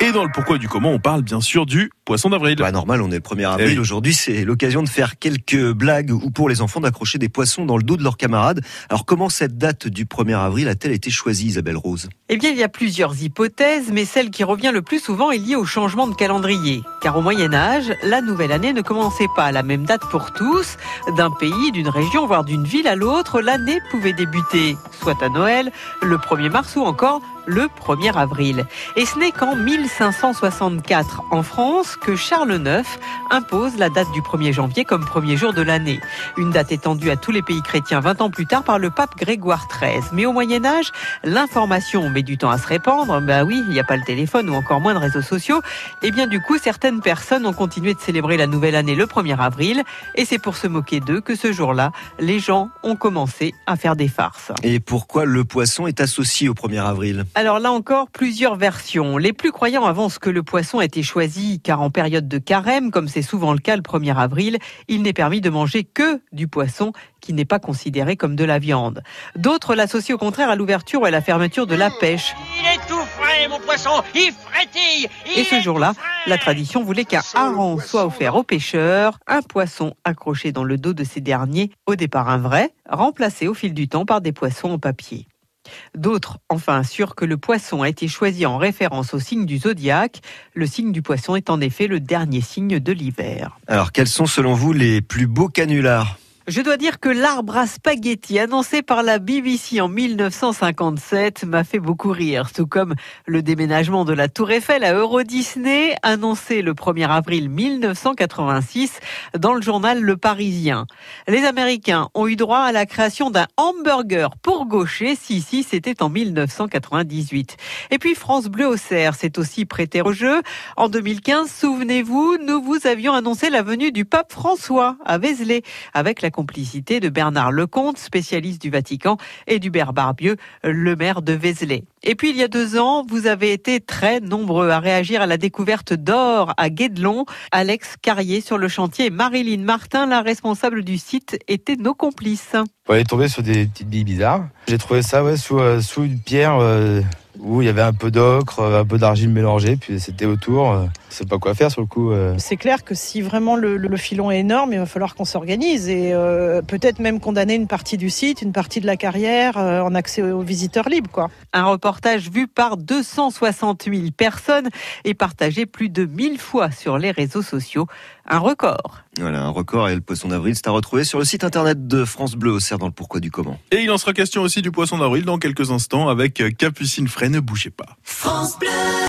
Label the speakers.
Speaker 1: Et dans le pourquoi du comment, on parle bien sûr du poisson d'avril.
Speaker 2: Bah normal, on est le 1er avril.
Speaker 1: Eh oui.
Speaker 2: Aujourd'hui, c'est l'occasion de faire quelques blagues ou pour les enfants d'accrocher des poissons dans le dos de leurs camarades. Alors comment cette date du 1er avril a-t-elle été choisie, Isabelle Rose?
Speaker 3: Eh bien, il y a plusieurs hypothèses, mais celle qui revient le plus souvent est liée au changement de calendrier. Car au Moyen Âge, la nouvelle année ne commençait pas à la même date pour tous. D'un pays, d'une région, voire d'une ville à l'autre, l'année pouvait débuter soit à Noël, le 1er mars ou encore le 1er avril. Et ce n'est qu'en 1564, en France, que Charles IX impose la date du 1er janvier comme premier jour de l'année. Une date étendue à tous les pays chrétiens 20 ans plus tard par le pape Grégoire XIII. Mais au Moyen Âge, l'information met du temps à se répandre. Bah oui, il n'y a pas le téléphone ou encore moins de réseaux sociaux. Et bien du coup, certaines personnes ont continué de célébrer la nouvelle année le 1er avril. Et c'est pour se moquer d'eux que ce jour-là, les gens ont commencé à faire des farces.
Speaker 2: Et pourquoi le poisson est associé au 1er avril?
Speaker 3: Alors là encore, plusieurs versions. Les plus croyants avancent que le poisson a été choisi car en période de carême, comme c'est souvent le cas le 1er avril, il n'est permis de manger que du poisson qui n'est pas considéré comme de la viande. D'autres l'associent au contraire à l'ouverture ou à la fermeture de la pêche.
Speaker 4: Il est tout frais, mon poisson Il frétille il
Speaker 3: Et ce jour-là, la tradition voulait qu'un hareng soit offert aux pêcheurs, un poisson accroché dans le dos de ces derniers, au départ un vrai, remplacé au fil du temps par des poissons en papier. D'autres, enfin, assurent que le poisson a été choisi en référence au signe du zodiaque. Le signe du poisson est en effet le dernier signe de l'hiver.
Speaker 2: Alors quels sont selon vous les plus beaux canulars?
Speaker 3: Je dois dire que l'arbre à spaghetti annoncé par la BBC en 1957 m'a fait beaucoup rire, tout comme le déménagement de la Tour Eiffel à Euro Disney annoncé le 1er avril 1986 dans le journal Le Parisien. Les Américains ont eu droit à la création d'un hamburger pour gaucher, si si c'était en 1998. Et puis France Bleu Auxerre s'est aussi prêté au jeu. En 2015, souvenez-vous, nous vous avions annoncé la venue du pape François à Vézelay avec la complicité de Bernard Lecomte, spécialiste du Vatican, et d'Hubert Barbieux, le maire de Vézelay. Et puis il y a deux ans, vous avez été très nombreux à réagir à la découverte d'or à Guédelon. Alex Carrier sur le chantier Marilyn Martin, la responsable du site, étaient nos complices.
Speaker 5: On est tombé sur des petites billes bizarres. J'ai trouvé ça sous, euh, sous une pierre euh, où il y avait un peu d'ocre, euh, un peu d'argile mélangée, puis c'était autour. Je sais pas quoi faire sur le coup. euh.
Speaker 6: C'est clair que si vraiment le, le filon est énorme, il va falloir qu'on s'organise et euh, peut-être même condamner une partie du site, une partie de la carrière euh, en accès aux visiteurs libres. Quoi.
Speaker 3: Un reportage vu par 260 000 personnes et partagé plus de 1000 fois sur les réseaux sociaux. Un record.
Speaker 2: Voilà, un record et le poisson d'avril, c'est à retrouver sur le site internet de France Bleu Auxerre dans le pourquoi du comment.
Speaker 1: Et il en sera question aussi du poisson d'avril dans quelques instants avec Capucine Fray. Ne bougez pas.